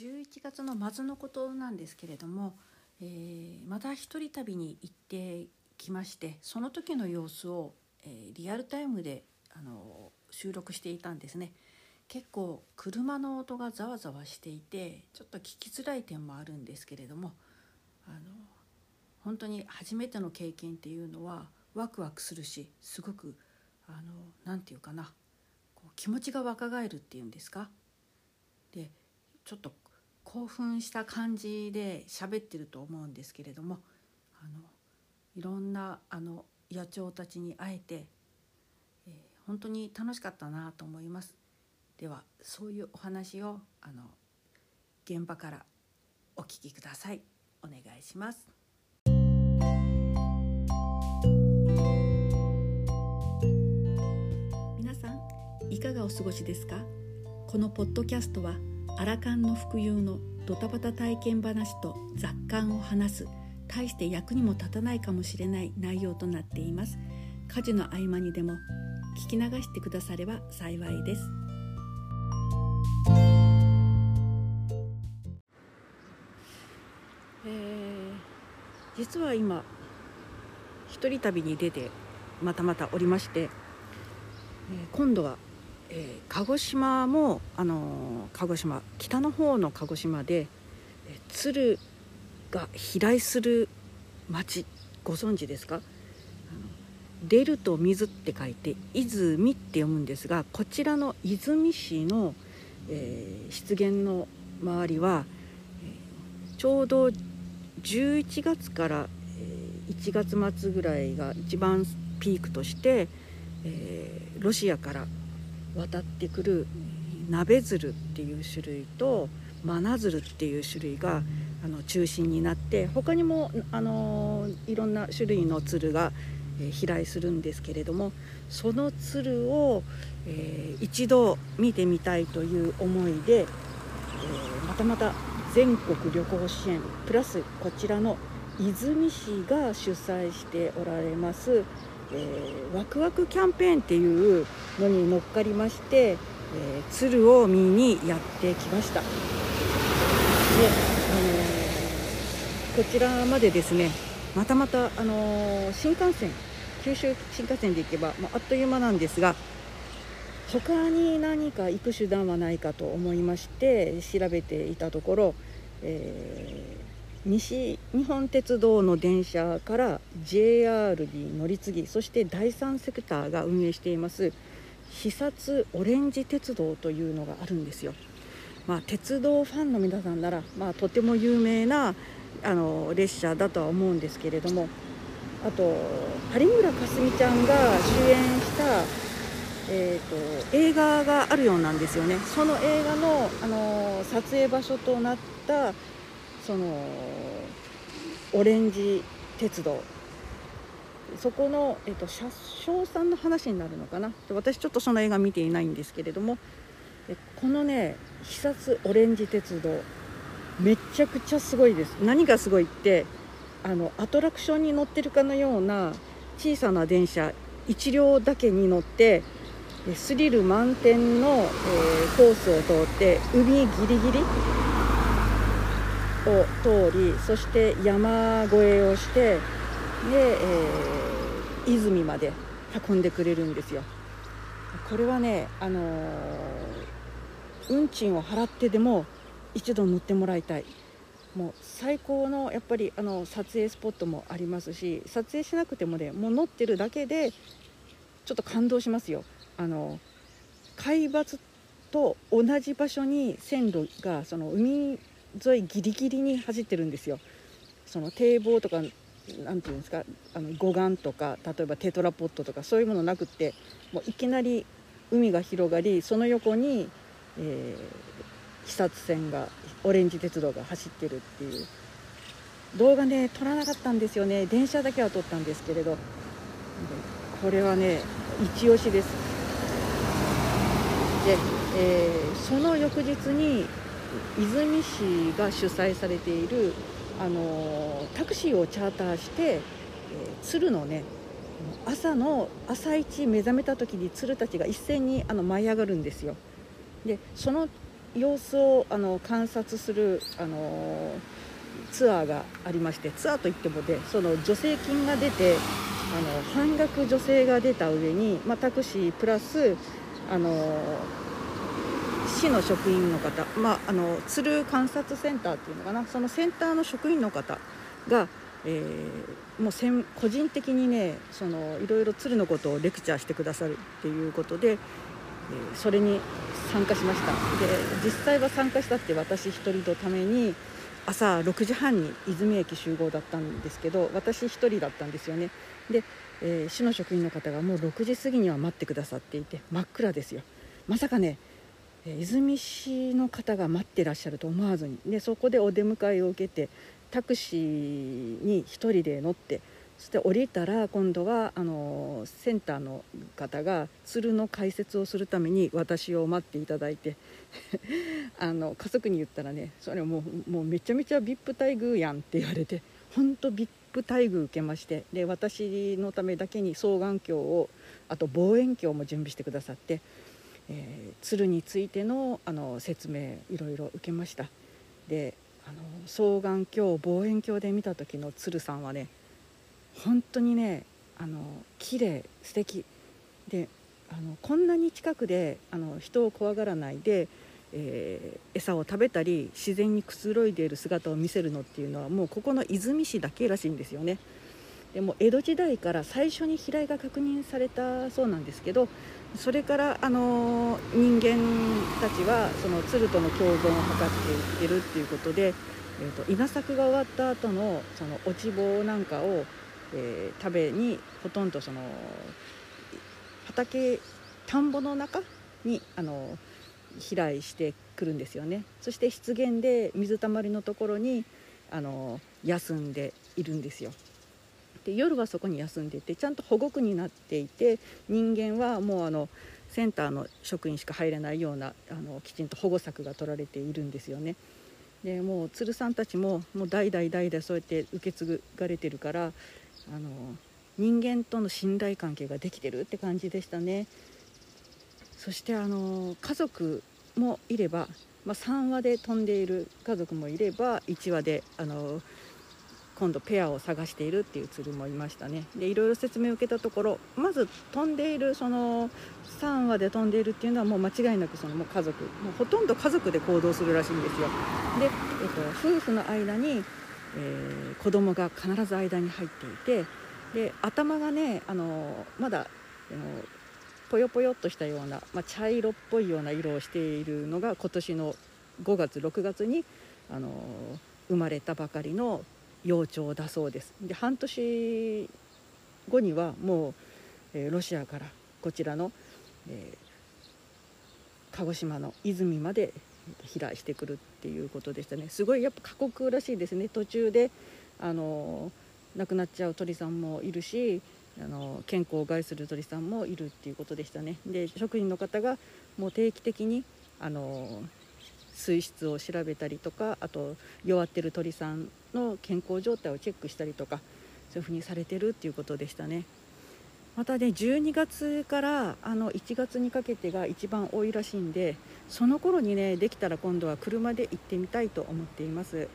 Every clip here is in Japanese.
11月の末のことなんですけれども、えー、また一人旅に行ってきましてその時の様子を、えー、リアルタイムであの収録していたんですね。結構車の音がざわざわしていてちょっと聞きづらい点もあるんですけれどもあの本当に初めての経験っていうのはワクワクするしすごく何て言うかなこう気持ちが若返るっていうんですかちょっと興奮した感じで喋ってると思うんですけれどもあのいろんなあの野鳥たちに会えて、えー、本当に楽しかったなと思います。ではそういうお話をあの現場からお聞きください。お願いします。皆さんいかがお過ごしですか？このポッドキャストはアラカンの服用のドタバタ体験話と雑感を話す。大して役にも立たないかもしれない内容となっています。家事の合間にでも聞き流してくだされば幸いです。えー、実は今一人旅に出てまたまたおりまして、えー、今度はえー、鹿児島も、あのー、鹿児島北の方の鹿児島で、えー、鶴が飛来する町ご存知ですか？出ると水って書いて泉って読むんですがこちらの泉市の、えー、湿原の周りは、ちょうど11月から、えー、1月末ぐらいが一番ピークとして、えー、ロシアから渡ってくる鍋鶴っていう種類とマナ鶴っていう種類があの中心になって他にもあのいろんな種類の鶴が、飛来するんですけれどもその鶴を、えー、一度見てみたいという思いで、えー、またまた全国旅行支援プラスこちらの和泉市が主催しておられますえー、ワクワクキャンペーンっていうのに乗っかりまして、えー、鶴を見にやってきました。で、あのー、こちらまでですねまたまた、あのー、新幹線九州新幹線で行けば、まあ、あっという間なんですが他に何か行く手段はないかと思いまして調べていたところ、えー西日本鉄道の電車から JR に乗り継ぎそして第三セクターが運営しています視察オレンジ鉄道というのがあるんですよ。まあ、鉄道ファンの皆さんなら、まあ、とても有名なあの列車だとは思うんですけれどもあと有村架純ちゃんが主演した、えーと、映画があるようなんですよねその映画のあの撮影場所となったそのオレンジ鉄道そこの、えっと、車掌さんの話になるのかな？私ちょっとその映画見ていないんですけれどもこのね視察オレンジ鉄道めちゃくちゃすごいです。何がすごいってあのアトラクションに乗ってるかのような小さな電車1両だけに乗ってスリル満点の、えー、コースを通って海ギリギリを通りそして山越えをしてで、えー、泉まで運んでくれるんですよ。これはねあのー、運賃を払ってでも一度乗ってもらいたい。もう最高のやっぱりあの撮影スポットもありますし撮影しなくてもねもう乗ってるだけでちょっと感動しますよ。あの海抜と同じ場所に線路がその海沿いギリギリに走ってるんですよ。その堤防とか何て言うんですかあの護岸とか例えばテトラポットとかそういうものなくってもういきなり海が広がりその横に、えー、視察船がオレンジ鉄道が走ってるっていう動画ね撮らなかったんですよね。電車だけは撮ったんですけれどこれはね一押しです。で、えー、その翌日に和泉市が主催されているあのタクシーをチャーターして、えー、鶴のね朝の朝一目覚めた時に鶴たちが一斉にあの舞い上がるんですよ。でその様子をあの観察するあのツアーがありましてツアーといってもでその助成金が出てあの半額助成が出た上に、まあ、タクシープラスあの市の職員の方、まあ、あの鶴観察センターっていうのかなそのセンターの職員の方が、えー、もうせん個人的にねそのいろいろ鶴のことをレクチャーしてくださるっていうことで、えー、それに参加しました。で実際は参加したって私一人のために朝6時半に泉駅集合だったんですけど私1人だったんですよね。で、えー、市の職員の方がもう6時過ぎには待ってくださっていて真っ暗ですよ。まさかね泉市の方が待ってらっしゃると思わずにでそこでお出迎えを受けてタクシーに1人で乗ってそして降りたら今度はあのセンターの方が鶴の解説をするために私を待っていただいて あの家族に言ったらねそれもうもうめちゃめちゃ VIP 待遇やんって言われて本当 VIP 待遇受けましてで私のためだけに双眼鏡をあと望遠鏡も準備してくださって、えー、鶴についてのあの説明いろいろ受けましたであの双眼鏡望遠鏡で見た時の鶴さんはね本当にねあの綺麗素敵であのこんなに近くであの人を怖がらないで、えー、餌を食べたり自然にくつろいでいる姿を見せるのっていうのはもうここの泉市だけらしいんですよね。でも江戸時代から最初に飛来が確認されたそうなんですけどそれからあの人間たちはその鶴との共存を図っていってるっていうことで、えーと稲作が終わった後のその落ち棒なんかをえー、食べにほとんどその畑田んぼの中にあの飛来してくるんですよね。そして湿原で水たまりのところにあの休んでいるんですよ。で夜はそこに休んでてちゃんと保護区になっていて人間はもうあのセンターの職員しか入れないようなあのきちんと保護策が取られているんですよね。でもう鶴さんたちももう代々代々そうやって受け継がれてるからあの人間との信頼関係ができてるって感じでしたねそしてあの家族もいれば、まあ、3羽で飛んでいる家族もいれば1羽であの今度ペアを探しているっていう鶴もいましたね。でいろいろ説明を受けたところまず飛んでいるその3羽で飛んでいるっていうのはもう間違いなくそのもう家族もうほとんど家族で行動するらしいんですよ。で、えっと、夫婦の間にえー、子供が必ず間に入っていてで頭がねあのまだあのぽよぽよっとしたような、まあ、茶色っぽいような色をしているのが今年の5月6月にあの生まれたばかりの幼鳥だそうです。で半年後にはもう、えー、ロシアからこちらの、えー、鹿児島の泉まで飛来してくるっていうことでしたね。すごいやっぱ過酷らしいですね。途中であの亡くなっちゃう鳥さんもいるしあの健康を害する鳥さんもいるっていうことでしたね。で職員の方がもう定期的にあの水質を調べたりとかあと弱ってる鳥さんの健康状態をチェックしたりとかそういうふうにされてるっていうことでしたね。またね12月からあの1月にかけてが一番多いらしいんでその頃にねできたら今度は車で行ってみたいと思っています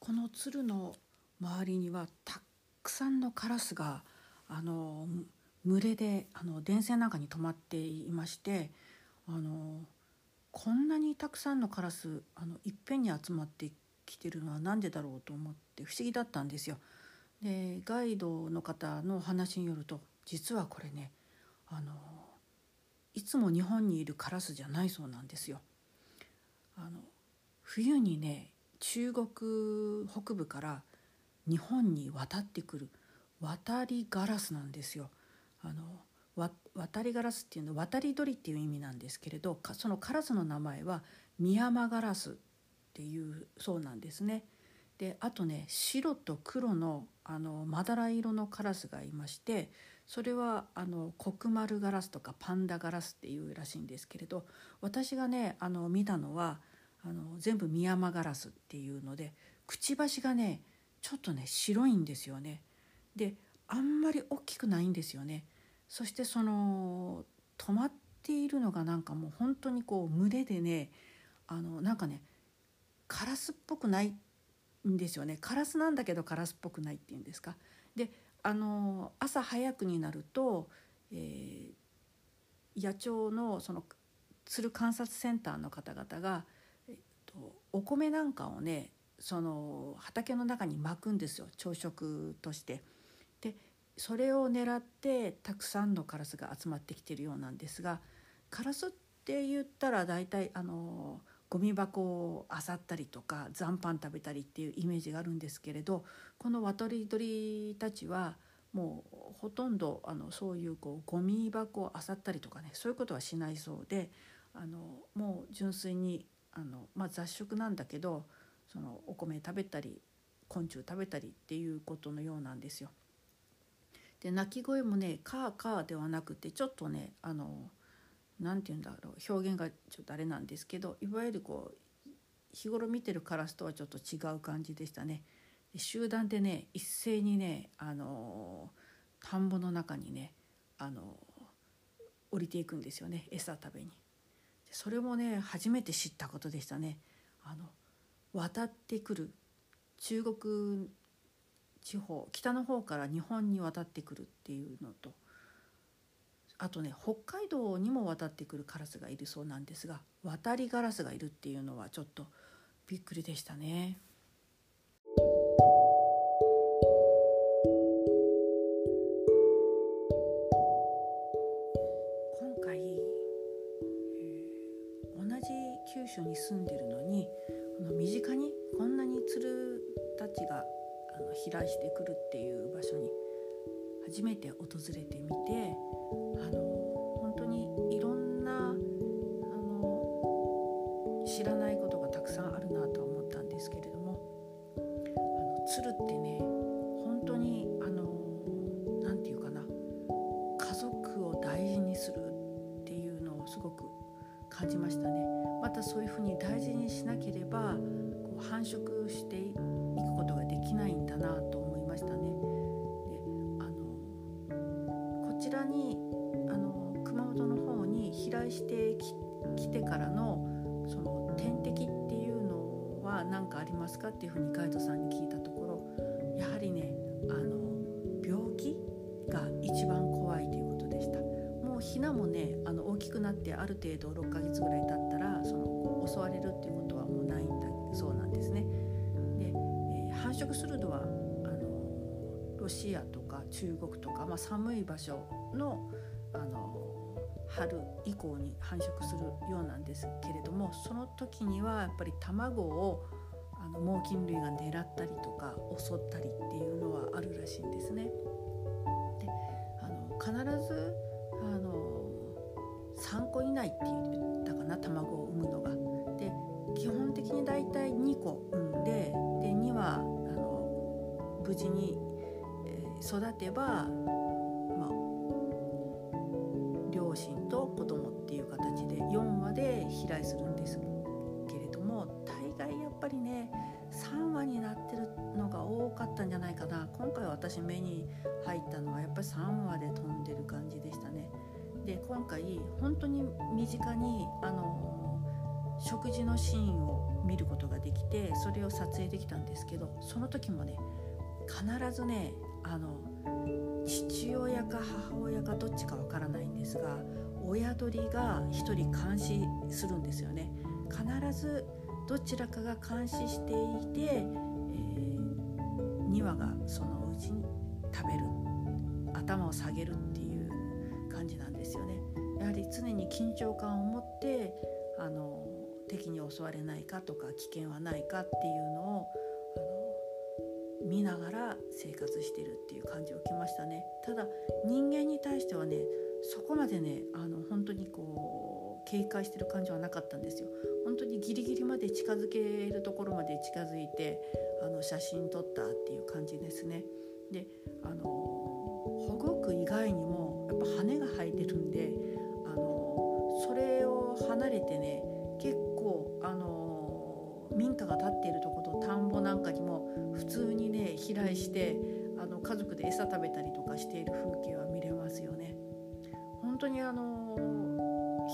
この鶴の周りにはたくさんのカラスがあの群れであの電線なんかに止まっていましてあのこんなにたくさんのカラスあのいっぺんに集まってきてるのは何でだろうと思って不思議だったんですよ。でガイドの方の話によると実はこれねあのいつも日本にいるカラスじゃないそうなんですよ。あの冬にね中国北部から日本に渡ってくる渡りガラスなんですよ。あの渡りガラスっていうのは渡り鳥っていう意味なんですけれどそのカラスの名前はミヤマガラスっていうそうなんですね。であとね白と黒のあのまだら色のカラスがいましてそれはあのコクマルガラスとかパンダガラスっていうらしいんですけれど私がねあの見たのはあの全部ミヤマガラスっていうのでくちばしがねちょっとね白いんですよね。であんまり大きくないんですよね。そしてその止まっているのがなんかもう本当にこう群れでねあのなんかねカラスっぽくないんですよねカラスなんだけどカラスっぽくないっていうんですか。であの朝早くになると、えー、野鳥のその鶴観察センターの方々が、えっと、お米なんかをねその畑の中に巻くんですよ朝食として。それを狙ってたくさんのカラスが集まってきてるようなんですがカラスって言ったら大体あのゴミ箱を漁ったりとか残飯食べたりっていうイメージがあるんですけれどこの渡り鳥たちはもうほとんどあのそういうこうゴミ箱を漁ったりとかねそういうことはしないそうであのもう純粋にあの、まあ、雑食なんだけどそのお米食べたり昆虫食べたりっていうことのようなんですよ。で鳴き声もね「カーカー」ではなくてちょっとねあの何て言うんだろう表現がちょっとあれなんですけどいわゆるこう日頃見てるカラスとはちょっと違う感じでしたね。集団でね一斉にねあの田んぼの中にねあの降りていくんですよね餌食べに。それもね初めて知ったことでしたね。あの渡ってくる中国地方北の方から日本に渡ってくるっていうのとあとね北海道にも渡ってくるカラスがいるそうなんですが渡りガラスがいるっていうのはちょっとびっくりでしたね。今回、えー、同じ九州に住んでるのにこの身近にこんなに鶴たちがの飛来してくるっていう場所に初めて訪れてみてあの本当にいろんなと思いましたね。であのこちらにあの熊本の方に飛来してきてからのその天敵っていうのは何かありますかっていうふうにガイドさんに聞いたところやはりねあの病気が一番怖いということでした。もうヒナもねあの大きくなってある程度6ヶ月ぐらい経ったらその襲われるっていうことはもうないんだそうなんですね。繁殖するのはあのロシアとか中国とか、まあ、寒い場所のあの春以降に繁殖するようなんですけれどもその時にはやっぱり卵をあの猛禽類が狙ったりとか襲ったりっていうのはあるらしいんですね。であの必ずあの3個以内って言ったかな卵を産むのが。で基本的にだいたい2個産んでで2は無事に、育てば、まあ、両親と子供っていう形で4話で飛来するんですけれども大概やっぱりね3話になってるのが多かったんじゃないかな今回私目に入ったのはやっぱり3話で飛んでる感じでしたね。で今回本当に身近にあの食事のシーンを見ることができてそれを撮影できたんですけどその時もね必ずねあの父親か母親かどっちかわからないんですが親鳥が1人監視するんですよね。必ずどちらかが監視していて、えー、2羽がそのうちに食べる頭を下げるっていう感じなんですよね。やはり常に緊張感を持ってあの敵に襲われないかとか危険はないかっていうのを見ながら生活してるっていう感じを受けましたね。ただ人間に対してはねそこまでねあの本当にこう警戒してる感じはなかったんですよ。本当にギリギリまで近づけるところまで近づいてあの写真撮ったっていう感じですね。であの保護区以外にもやっぱ羽が生えてるんであのそれを離れてね結構あの民家が建っているところと田んぼなんかにも普通にね飛来してあの家族で餌食べたりとかしている風景は見れますよね。本当にあの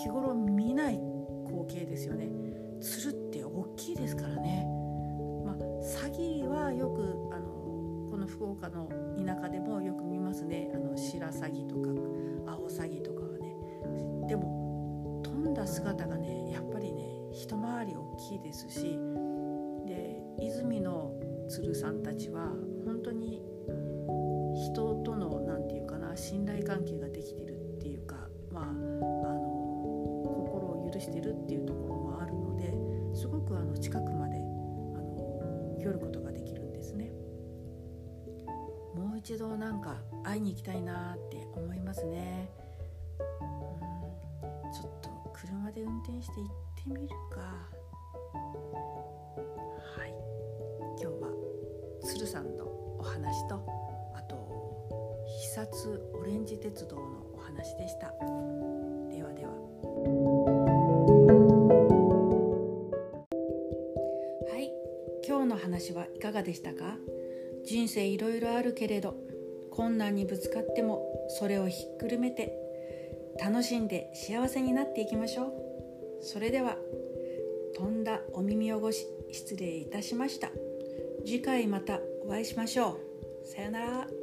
日頃見ない光景ですよね。鶴って大きいですからね。まあ詐欺はよくあのこの福岡の田舎でもよく見ますね。あの白鷺とか青鷺とかはね。でも飛んだ姿がねやっぱりね一回り大きいですしで泉の鶴さんたちは本当に人との何て言うかな信頼関係ができてるっていうかまああの心を許してるっていうところもあるのですごくあの近くまであの寄ることができるんですね。もう一度なんか会いに行きたいなって思いますね。うんちょっと車で運転して行ってみるか。はい。今日は鶴さんのお話とあと久津オレンジ鉄道のお話でした。ではでは。はい。今日の話はいかがでしたか？人生いろいろあるけれど困難にぶつかってもそれをひっくるめて楽しんで幸せになっていきましょう。それでは飛んだお耳汚し失礼いたしました。次回またお会いしましょう。さよなら。